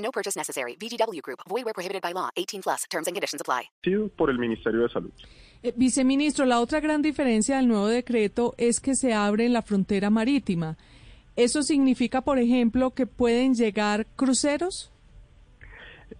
No purchase necessary. VGW Group. Void where prohibited by law. 18 plus. Terms and conditions apply. por el Ministerio de Salud. Eh, viceministro, la otra gran diferencia del nuevo decreto es que se abre la frontera marítima. ¿Eso significa, por ejemplo, que pueden llegar cruceros?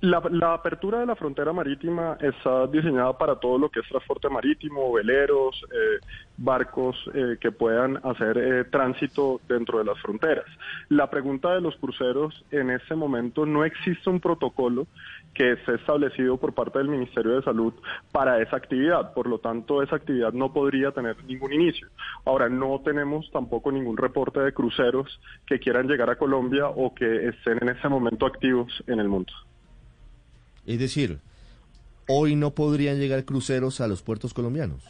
La, la, apertura de la frontera marítima está diseñada para todo lo que es transporte marítimo, veleros, eh, barcos eh, que puedan hacer eh, tránsito dentro de las fronteras. La pregunta de los cruceros, en este momento no existe un protocolo que esté establecido por parte del Ministerio de Salud para esa actividad. Por lo tanto, esa actividad no podría tener ningún inicio. Ahora, no tenemos tampoco ningún reporte de cruceros que quieran llegar a Colombia o que estén en ese momento activos en el mundo. Es decir, hoy no podrían llegar cruceros a los puertos colombianos.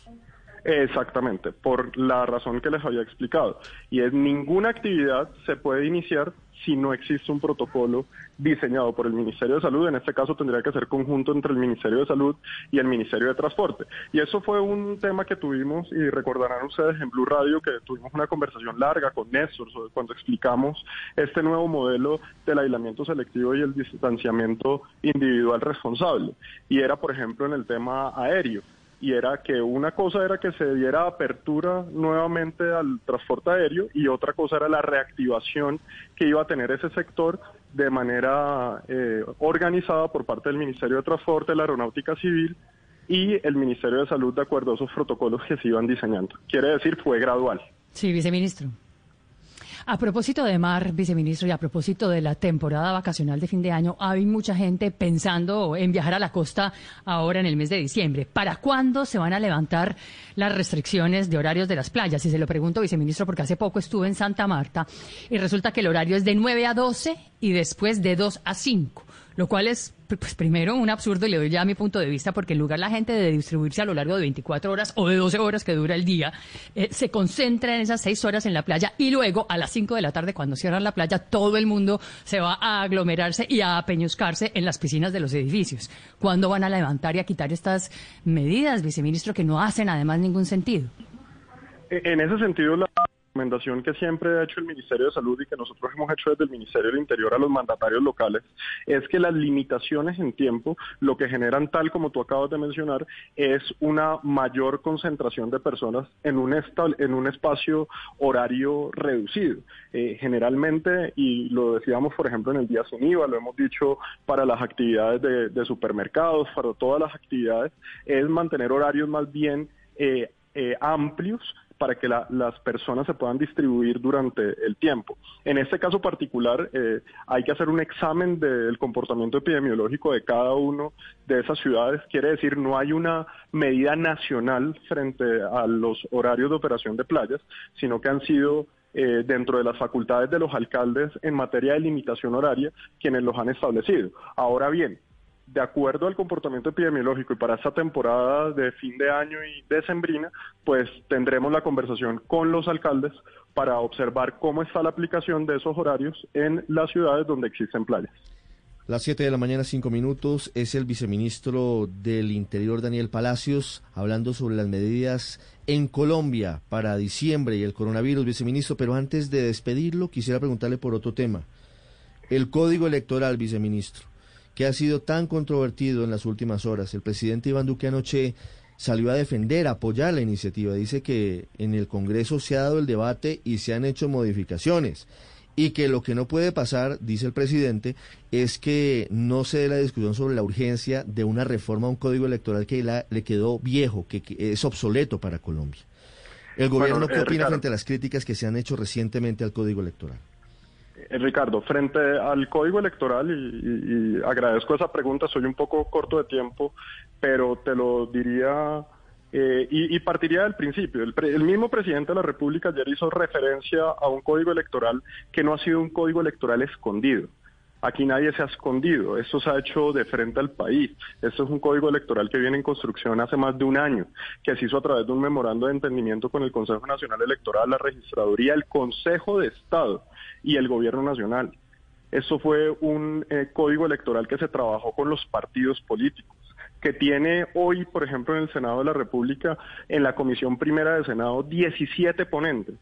Exactamente, por la razón que les había explicado. Y es ninguna actividad se puede iniciar si no existe un protocolo diseñado por el Ministerio de Salud. En este caso tendría que ser conjunto entre el Ministerio de Salud y el Ministerio de Transporte. Y eso fue un tema que tuvimos, y recordarán ustedes en Blue Radio que tuvimos una conversación larga con Néstor cuando explicamos este nuevo modelo del aislamiento selectivo y el distanciamiento individual responsable. Y era, por ejemplo, en el tema aéreo y era que una cosa era que se diera apertura nuevamente al transporte aéreo y otra cosa era la reactivación que iba a tener ese sector de manera eh, organizada por parte del Ministerio de Transporte, la Aeronáutica Civil y el Ministerio de Salud de acuerdo a esos protocolos que se iban diseñando. Quiere decir, fue gradual. Sí, viceministro. A propósito de mar, viceministro, y a propósito de la temporada vacacional de fin de año, hay mucha gente pensando en viajar a la costa ahora en el mes de diciembre. ¿Para cuándo se van a levantar las restricciones de horarios de las playas? Y se lo pregunto, viceministro, porque hace poco estuve en Santa Marta y resulta que el horario es de 9 a 12 y después de 2 a 5 lo cual es, pues primero, un absurdo y le doy ya mi punto de vista, porque en lugar la gente de distribuirse a lo largo de 24 horas o de 12 horas que dura el día, eh, se concentra en esas 6 horas en la playa y luego a las 5 de la tarde, cuando cierran la playa, todo el mundo se va a aglomerarse y a peñuscarse en las piscinas de los edificios. ¿Cuándo van a levantar y a quitar estas medidas, viceministro, que no hacen además ningún sentido? En ese sentido, la recomendación que siempre ha hecho el Ministerio de Salud y que nosotros hemos hecho desde el Ministerio del Interior a los mandatarios locales es que las limitaciones en tiempo lo que generan, tal como tú acabas de mencionar, es una mayor concentración de personas en un, en un espacio horario reducido. Eh, generalmente, y lo decíamos por ejemplo en el día sin IVA, lo hemos dicho para las actividades de, supermercados, para todas las actividades, es mantener horarios más bien eh, eh, amplios para que las personas se puedan distribuir durante el tiempo. En este caso particular, eh, hay que hacer un examen del comportamiento epidemiológico de cada uno de esas ciudades. Quiere decir, no hay una medida nacional frente a los horarios de operación de playas, sino que han sido eh, dentro de las facultades de los alcaldes en materia de limitación horaria quienes los han establecido. Ahora bien, de acuerdo al comportamiento epidemiológico y para esta temporada de fin de año y decembrina, pues tendremos la conversación con los alcaldes para observar cómo está la aplicación de esos horarios en las ciudades donde existen playas. Las 7 de la mañana, 5 minutos, es el viceministro del Interior, Daniel Palacios, hablando sobre las medidas en Colombia para diciembre y el coronavirus, viceministro. Pero antes de despedirlo, quisiera preguntarle por otro tema. El código electoral, viceministro que ha sido tan controvertido en las últimas horas. El presidente Iván Duque anoche salió a defender, a apoyar la iniciativa. Dice que en el Congreso se ha dado el debate y se han hecho modificaciones. Y que lo que no puede pasar, dice el presidente, es que no se dé la discusión sobre la urgencia de una reforma a un código electoral que le quedó viejo, que, es obsoleto para Colombia. ¿El gobierno qué eh, opina frente a las críticas que se han hecho recientemente al código electoral? Eh, Ricardo, frente al código electoral, y, agradezco esa pregunta, soy un poco corto de tiempo, pero te lo diría eh, y, partiría del principio. El, el, mismo presidente de la República ayer hizo referencia a un código electoral que no ha sido un código electoral escondido. Aquí nadie se ha escondido, esto se ha hecho de frente al país. Esto es un código electoral que viene en construcción hace más de un año, que se hizo a través de un memorando de entendimiento con el Consejo Nacional Electoral, la Registraduría, el Consejo de Estado y el Gobierno Nacional. Eso fue un eh, código electoral que se trabajó con los partidos políticos que tiene hoy, por ejemplo, en el Senado de la República, en la Comisión Primera de Senado, 17 ponentes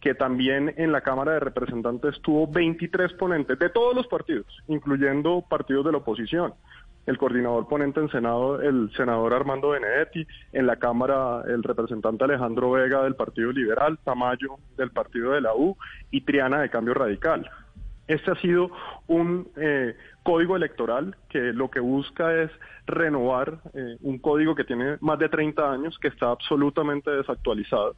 que también en la Cámara de Representantes tuvo 23 ponentes de todos los partidos, incluyendo partidos de la oposición. El coordinador ponente en Senado, el senador Armando Benedetti, en la Cámara el representante Alejandro Vega del Partido Liberal, Tamayo del Partido de la U y Triana de Cambio Radical. Este ha sido un eh, código electoral que lo que busca es renovar eh, un código que tiene más de 30 años, que está absolutamente desactualizado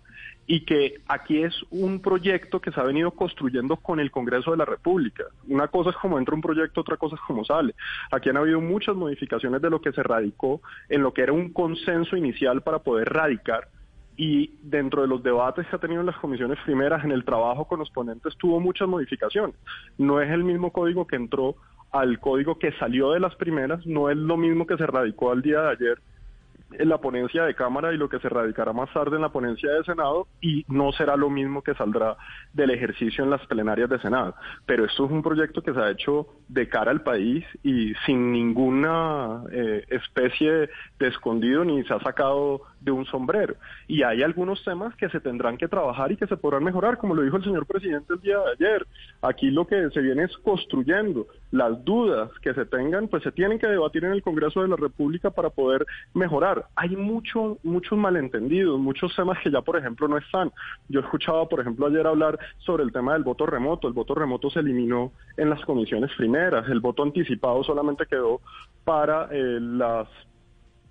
y que aquí es un proyecto que se ha venido construyendo con el Congreso de la República. Una cosa es como entra un proyecto, otra cosa es como sale. Aquí han habido muchas modificaciones de lo que se radicó en lo que era un consenso inicial para poder radicar y dentro de los debates que ha tenido en las comisiones primeras, en el trabajo con los ponentes, tuvo muchas modificaciones. No es el mismo código que entró al código que salió de las primeras, no es lo mismo que se radicó al día de ayer en la ponencia de Cámara y lo que se radicará más tarde en la ponencia de Senado y no será lo mismo que saldrá del ejercicio en las plenarias de Senado. Pero esto es un proyecto que se ha hecho de cara al país y sin ninguna eh, especie de escondido ni se ha sacado de un sombrero. Y hay algunos temas que se tendrán que trabajar y que se podrán mejorar, como lo dijo el señor presidente el día de ayer. Aquí lo que se viene es construyendo. Las dudas que se tengan, pues se tienen que debatir en el Congreso de la República para poder mejorar. Hay mucho, muchos malentendidos, muchos temas que ya, por ejemplo, no están. Yo escuchaba, por ejemplo, ayer hablar sobre el tema del voto remoto. El voto remoto se eliminó en las comisiones primeras. El voto anticipado solamente quedó para eh, las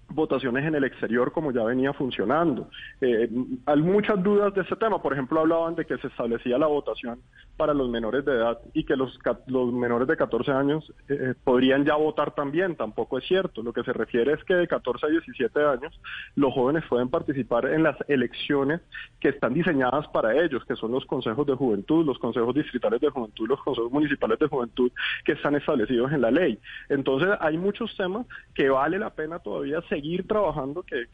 votaciones en el exterior como ya venía funcionando. Eh, hay muchas dudas de ese tema. Por ejemplo, hablaban de que se establecía la votación para los menores de edad y que los, los menores de 14 años eh, podrían ya votar también. Tampoco es cierto. Lo que se refiere es que de 14 a 17 años los jóvenes pueden participar en las elecciones que están diseñadas para ellos, que son los consejos de juventud, los consejos distritales de juventud, los consejos municipales de juventud que están establecidos en la ley. Entonces, hay muchos temas que vale la pena todavía trabajando, que,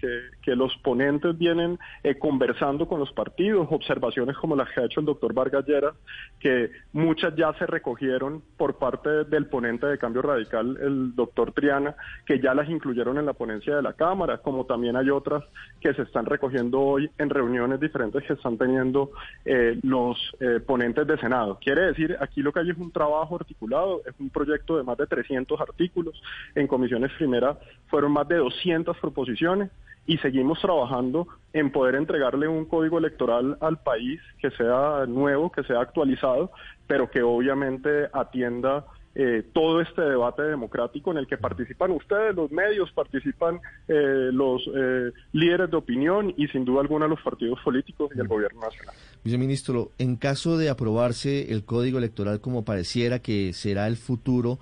que, los ponentes vienen eh, conversando con los partidos, observaciones como las que ha hecho el doctor Vargas Lleras, que muchas ya se recogieron por parte del ponente de cambio radical, el doctor Triana, que ya las incluyeron en la ponencia de la Cámara, como también hay otras que se están recogiendo hoy en reuniones diferentes que están teniendo eh, los eh, ponentes de Senado. Quiere decir, aquí lo que hay es un trabajo articulado, es un proyecto de más de 300 artículos, en comisiones primeras fueron más de 200 proposiciones y seguimos trabajando en poder entregarle un código electoral al país que sea nuevo, que sea actualizado, pero que obviamente atienda eh, todo este debate democrático en el que participan ustedes, los medios, participan eh, los eh, líderes de opinión y sin duda alguna los partidos políticos y el gobierno nacional. Viceministro, en caso de aprobarse el código electoral como pareciera que será el futuro,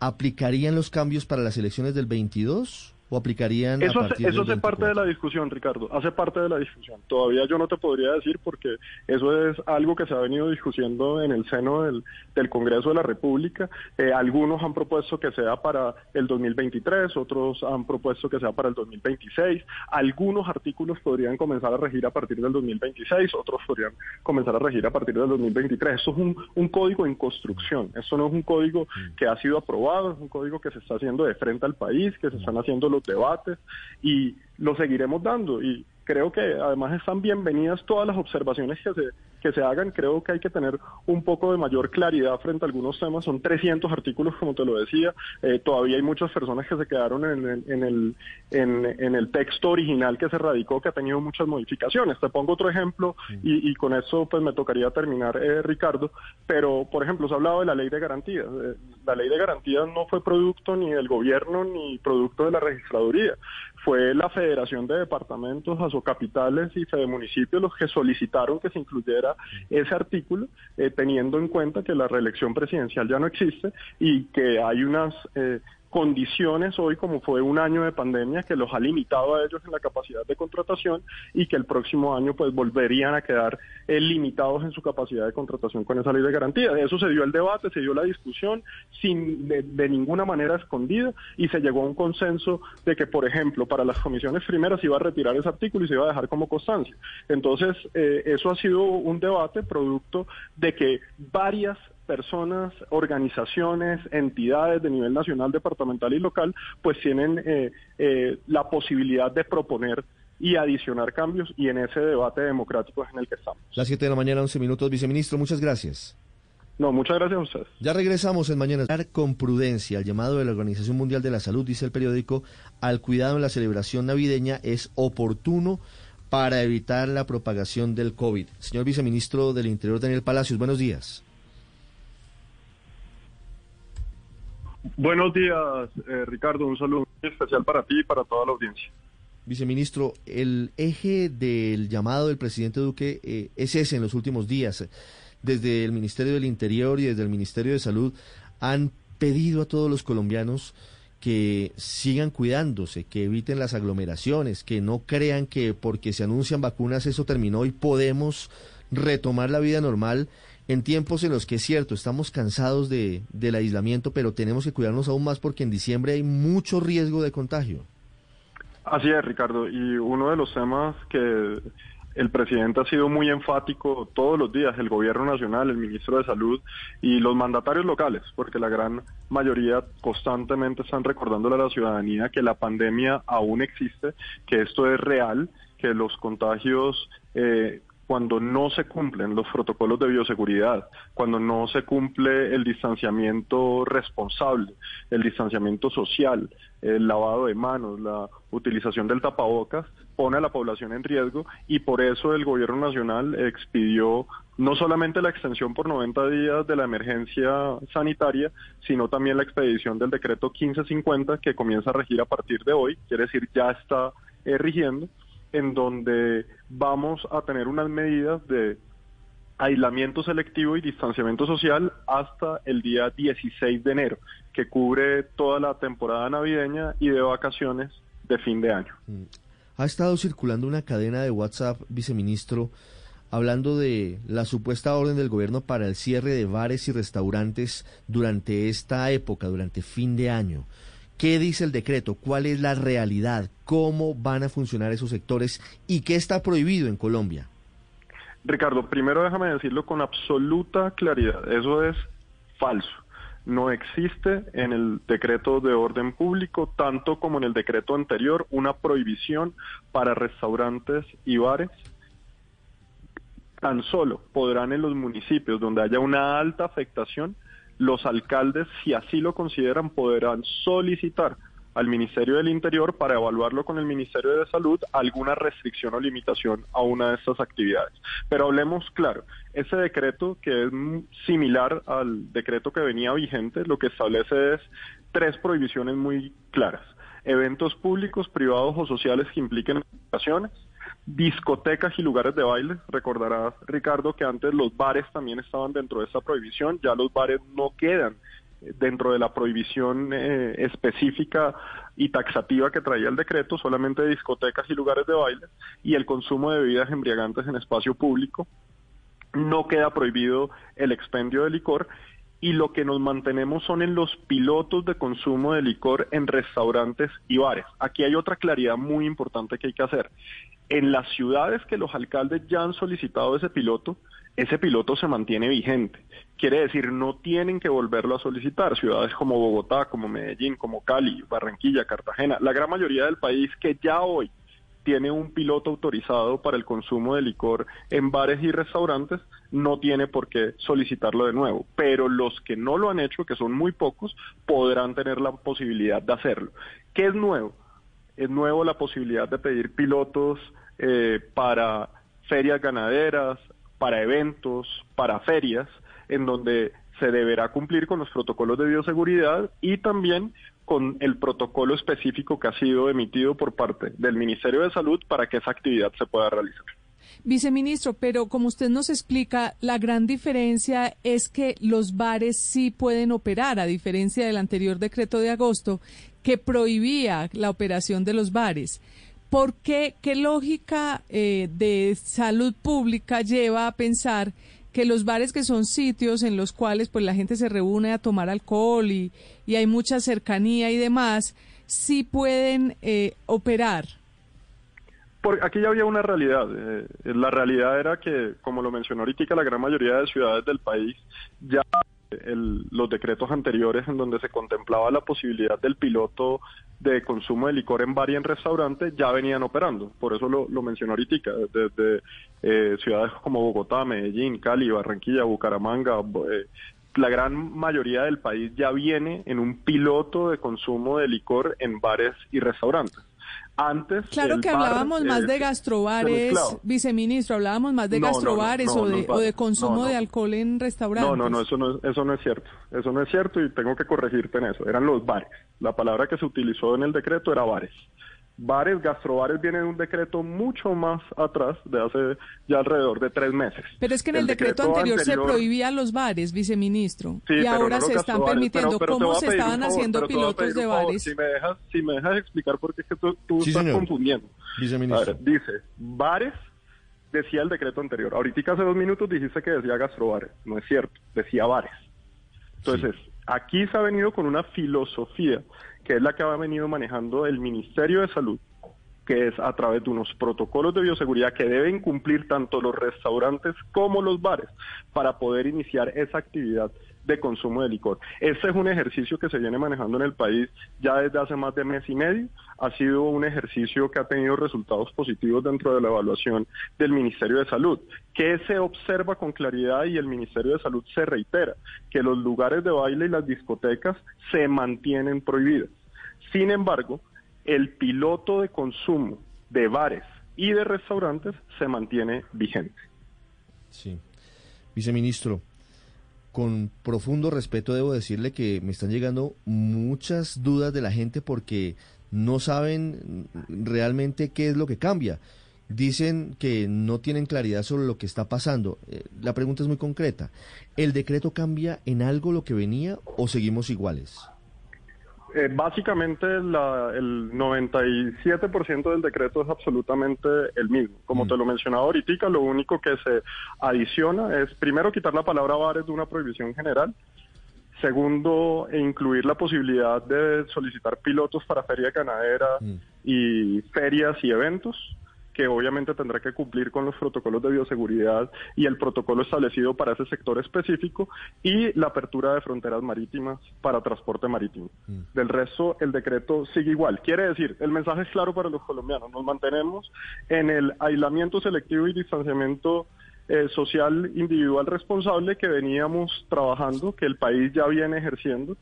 ¿aplicarían los cambios para las elecciones del 22? O aplicarían eso a partir eso hace parte de la discusión Ricardo hace parte de la discusión. Todavía yo no te podría decir porque eso es algo que se ha venido discutiendo en el seno del, del Congreso de la República. Eh, algunos han propuesto que sea para el 2023 otros han propuesto que sea para el 2026 algunos artículos podrían comenzar a regir a partir del 2026 otros podrían comenzar a regir a partir del 2023 eso es un, un código en construcción. Eso no es un código que ha sido aprobado es un código que se está haciendo de frente al país que se están haciendo los debates y lo seguiremos dando. Y creo que además están bienvenidas todas las observaciones que se, que se hagan. Creo que hay que tener un poco de mayor claridad frente a algunos temas. Son 300 artículos, como te lo decía. Eh, todavía hay muchas personas que se quedaron en, en, el, en, el texto original que se radicó, que ha tenido muchas modificaciones. Te pongo otro ejemplo y, y con eso pues me tocaría terminar, eh, Ricardo. Pero, por ejemplo, se ha hablado de la ley de garantías. Eh, la ley de garantías no fue producto ni del gobierno ni producto de la registraduría fue la Federación de Departamentos, Capitales y Fede Municipios los que solicitaron que se incluyera ese artículo, eh, teniendo en cuenta que la reelección presidencial ya no existe y que hay unas eh, condiciones hoy, como fue un año de pandemia, que los ha limitado a ellos en la capacidad de contratación y que el próximo año pues volverían a quedar eh, limitados en su capacidad de contratación con esa ley de garantía. De eso se dio el debate, se dio la discusión sin de, ninguna manera escondida y se llegó a un consenso de que, por ejemplo, para las comisiones primeras iba a retirar ese artículo y se iba a dejar como constancia. Entonces, eh, eso ha sido un debate producto de que varias personas, organizaciones, entidades de nivel nacional, departamental y local, pues tienen eh, eh, la posibilidad de proponer y adicionar cambios y en ese debate democrático es en el que estamos. Las 7 de la mañana, 11 minutos, viceministro, muchas gracias. No, muchas gracias a ustedes. Ya regresamos en Mañana. Con prudencia, el llamado de la Organización Mundial de la Salud, dice el periódico, al cuidado en la celebración navideña es oportuno para evitar la propagación del COVID. Señor viceministro del Interior, Daniel Palacios, buenos días. Buenos días, eh, Ricardo. Un saludo especial para ti y para toda la audiencia. Viceministro, el eje del llamado del presidente Duque eh, es ese en los últimos días. Desde el Ministerio del Interior y desde el Ministerio de Salud han pedido a todos los colombianos que sigan cuidándose, que eviten las aglomeraciones, que no crean que porque se anuncian vacunas eso terminó y podemos retomar la vida normal en tiempos en los que es cierto, estamos cansados de, del aislamiento, pero tenemos que cuidarnos aún más porque en diciembre hay mucho riesgo de contagio. Así es, Ricardo, y uno de los temas que el presidente ha sido muy enfático todos los días, el gobierno nacional, el ministro de Salud y los mandatarios locales, porque la gran mayoría constantemente están recordándole a la ciudadanía que la pandemia aún existe, que esto es real, que los contagios eh, cuando no se cumplen los protocolos de bioseguridad, cuando no se cumple el distanciamiento responsable, el distanciamiento social, el lavado de manos, la utilización del tapabocas, pone a la población en riesgo y por eso el gobierno nacional expidió no solamente la extensión por 90 días de la emergencia sanitaria, sino también la expedición del decreto 1550 que comienza a regir a partir de hoy, quiere decir ya está eh, rigiendo en donde vamos a tener unas medidas de aislamiento selectivo y distanciamiento social hasta el día 16 de enero, que cubre toda la temporada navideña y de vacaciones de fin de año. Mm. Ha estado circulando una cadena de WhatsApp, viceministro, hablando de la supuesta orden del gobierno para el cierre de bares y restaurantes durante esta época, durante fin de año. ¿Qué dice el decreto? ¿Cuál es la realidad? ¿Cómo van a funcionar esos sectores? ¿Y qué está prohibido en Colombia? Ricardo, primero déjame decirlo con absoluta claridad. Eso es falso. No existe en el decreto de orden público, tanto como en el decreto anterior, una prohibición para restaurantes y bares. Tan solo podrán en los municipios donde haya una alta afectación los alcaldes, si así lo consideran, podrán solicitar al Ministerio del Interior para evaluarlo con el Ministerio de Salud alguna restricción o limitación a una de estas actividades. Pero hablemos claro, ese decreto que es similar al decreto que venía vigente, lo que establece es tres prohibiciones muy claras. Eventos públicos, privados o sociales que impliquen operaciones, discotecas y lugares de baile. Recordarás, Ricardo, que antes los bares también estaban dentro de esta prohibición, ya los bares no quedan eh, dentro de la prohibición eh, específica y taxativa que traía el decreto, solamente discotecas y lugares de baile, y el consumo de bebidas embriagantes en espacio público. No queda prohibido el expendio de licor y lo que nos mantenemos son en los pilotos de consumo de licor en restaurantes y bares. Aquí hay otra claridad muy importante que hay que hacer. En las ciudades que los alcaldes ya han solicitado ese piloto, ese piloto se mantiene vigente. Quiere decir, no tienen que volverlo a solicitar. Ciudades como Bogotá, como Medellín, como Cali, Barranquilla, Cartagena, la gran mayoría del país que ya hoy tiene un piloto autorizado para el consumo de licor en bares y restaurantes, no tiene por qué solicitarlo de nuevo. Pero los que no lo han hecho, que son muy pocos, podrán tener la posibilidad de hacerlo. ¿Qué es nuevo? Es nuevo la posibilidad de pedir pilotos eh, para ferias ganaderas, para eventos, para ferias, en donde se deberá cumplir con los protocolos de bioseguridad y también con el protocolo específico que ha sido emitido por parte del Ministerio de Salud para que esa actividad se pueda realizar. Viceministro, pero como usted nos explica, la gran diferencia es que los bares sí pueden operar, a diferencia del anterior decreto de agosto que prohibía la operación de los bares. ¿Por qué? ¿Qué lógica eh, de salud pública lleva a pensar que los bares que son sitios en los cuales pues la gente se reúne a tomar alcohol y, hay mucha cercanía y demás, sí pueden eh, operar? Porque aquí ya había una realidad. Eh, la realidad era que, como lo mencionó ahorita, la gran mayoría de ciudades del país ya los decretos anteriores en donde se contemplaba la posibilidad del piloto de consumo de licor en bar y en restaurante ya venían operando. Por eso lo, lo mencionó ahorita, desde eh, ciudades como Bogotá, Medellín, Cali, Barranquilla, Bucaramanga, eh, la gran mayoría del país ya viene en un piloto de consumo de licor en bares y restaurantes. Antes. Claro que hablábamos más de gastrobares, viceministro, hablábamos más de gastrobares o, de, o de consumo de alcohol en restaurantes. No, no, no, eso no, eso no es cierto. Eso no es cierto y tengo que corregirte en eso. Eran los bares. La palabra que se utilizó en el decreto era bares bares, gastrobares viene de un decreto mucho más atrás, de hace ya alrededor de tres meses. Pero es que en el, decreto, anterior, se prohibían los bares, viceministro, y ahora se están permitiendo. ¿Cómo se estaban haciendo pilotos de bares? Si me, dejas, si me dejas explicar porque es que tú, estás confundiendo. Viceministro. dice, bares, decía el decreto anterior. Ahorita hace dos minutos dijiste que decía gastrobares. No es cierto, decía bares. Entonces, aquí se ha venido con una filosofía que es la que ha venido manejando el Ministerio de Salud, que es a través de unos protocolos de bioseguridad que deben cumplir tanto los restaurantes como los bares para poder iniciar esa actividad de consumo de licor. Este es un ejercicio que se viene manejando en el país ya desde hace más de mes y medio. Ha sido un ejercicio que ha tenido resultados positivos dentro de la evaluación del Ministerio de Salud, que se observa con claridad y el Ministerio de Salud se reitera que los lugares de baile y las discotecas se mantienen prohibidos. Sin embargo, el piloto de consumo de bares y de restaurantes se mantiene vigente. Sí. Viceministro, con profundo respeto debo decirle que me están llegando muchas dudas de la gente porque no saben realmente qué es lo que cambia. Dicen que no tienen claridad sobre lo que está pasando. Eh, la pregunta es muy concreta. ¿El decreto cambia en algo lo que venía o seguimos iguales? Eh, básicamente la, el 97% del decreto es absolutamente el mismo. Como mm. te lo mencionaba ahorita, lo único que se adiciona es primero quitar la palabra bares de una prohibición general. Segundo, incluir la posibilidad de solicitar pilotos para feria ganadera mm. y ferias y eventos que obviamente tendrá que cumplir con los protocolos de bioseguridad y el protocolo establecido para ese sector específico y la apertura de fronteras marítimas para transporte marítimo. Mm. Del resto, el decreto sigue igual. Quiere decir, el mensaje es claro para los colombianos, nos mantenemos en el aislamiento selectivo y distanciamiento eh, social individual responsable que veníamos trabajando, que el país ya viene ejerciendo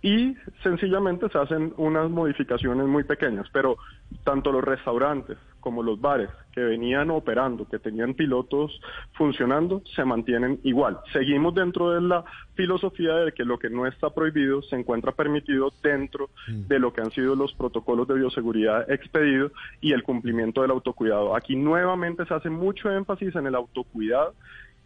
y sencillamente se hacen unas modificaciones muy pequeñas, pero tanto los restaurantes como los bares que venían operando, que tenían pilotos funcionando, se mantienen igual. Seguimos dentro de la filosofía de que lo que no está prohibido se encuentra permitido dentro mm. de lo que han sido los protocolos de bioseguridad expedidos y el cumplimiento del autocuidado. Aquí nuevamente se hace mucho énfasis en el autocuidado,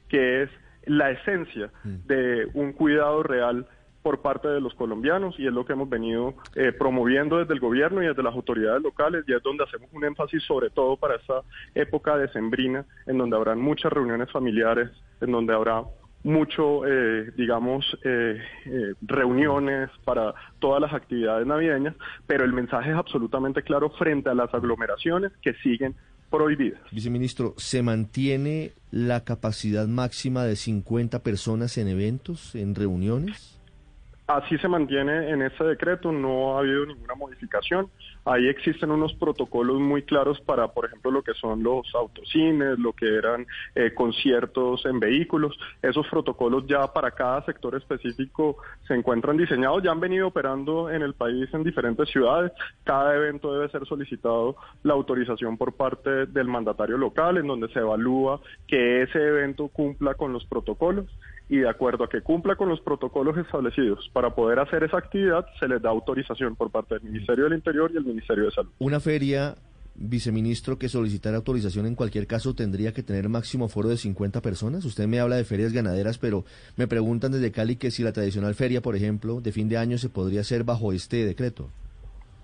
que es la esencia mm. de un cuidado real por parte de los colombianos y es lo que hemos venido eh, promoviendo desde el gobierno y desde las autoridades locales y es donde hacemos un énfasis sobre todo para esta época decembrina en donde habrán muchas reuniones familiares, en donde habrá mucho, eh, digamos, eh, reuniones para todas las actividades navideñas, pero el mensaje es absolutamente claro frente a las aglomeraciones que siguen prohibidas. Viceministro, ¿se mantiene la capacidad máxima de 50 personas en eventos, en reuniones? Así se mantiene en ese decreto, no ha habido ninguna modificación. Ahí existen unos protocolos muy claros para, por ejemplo, lo que son los autocines, lo que eran eh, conciertos en vehículos. Esos protocolos ya para cada sector específico se encuentran diseñados, ya han venido operando en el país en diferentes ciudades. Cada evento debe ser solicitado la autorización por parte del mandatario local, en donde se evalúa que ese evento cumpla con los protocolos y de acuerdo a que cumpla con los protocolos establecidos para poder hacer esa actividad, se les da autorización por parte del Ministerio del Interior y el Ministerio de Salud. Una feria viceministro, que solicitar autorización en cualquier caso tendría que tener máximo foro de 50 personas? Usted me habla de ferias ganaderas, pero me preguntan desde Cali que si la tradicional feria, por ejemplo, de fin de año se podría hacer bajo este decreto.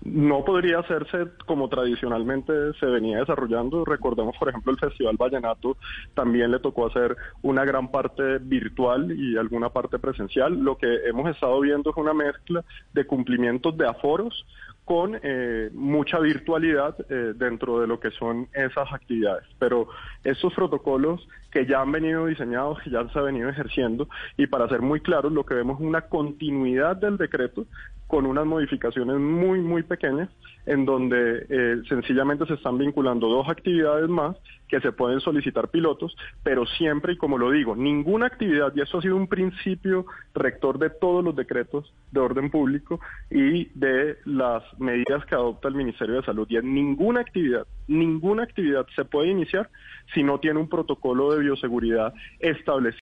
No podría hacerse como tradicionalmente se venía desarrollando. Recordemos, por ejemplo, el Festival Vallenato también le tocó hacer una gran parte virtual y alguna parte presencial. Lo que hemos estado viendo es una mezcla de cumplimientos de aforos con eh, mucha virtualidad eh, dentro de lo que son esas actividades. Pero esos protocolos que ya han venido diseñados, que ya se han venido ejerciendo, y para ser muy claros, lo que vemos es una continuidad del decreto con unas modificaciones muy, muy pequeñas, en donde eh, sencillamente se están vinculando dos actividades más que se pueden solicitar pilotos, pero siempre, y como lo digo, ninguna actividad, y eso ha sido un principio rector de todos los decretos de orden público y de las medidas que adopta el Ministerio de Salud, y en ninguna actividad, ninguna actividad se puede iniciar si no tiene un protocolo de bioseguridad establecido.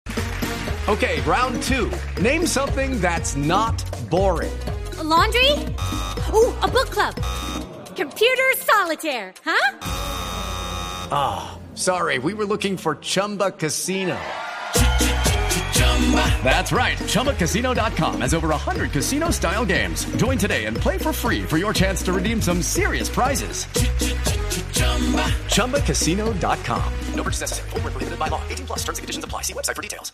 Okay, round two. Name something that's not boring. Laundry? Ooh, a book club. Computer solitaire, huh? Ah, oh, sorry, we were looking for Chumba Casino. That's right. ChumbaCasino.com has over 100 casino style games. Join today and play for free for your chance to redeem some serious prizes. ChumbaCasino.com. No purchase necessary. Full prohibited by law. 18 plus terms and conditions apply. See website for details.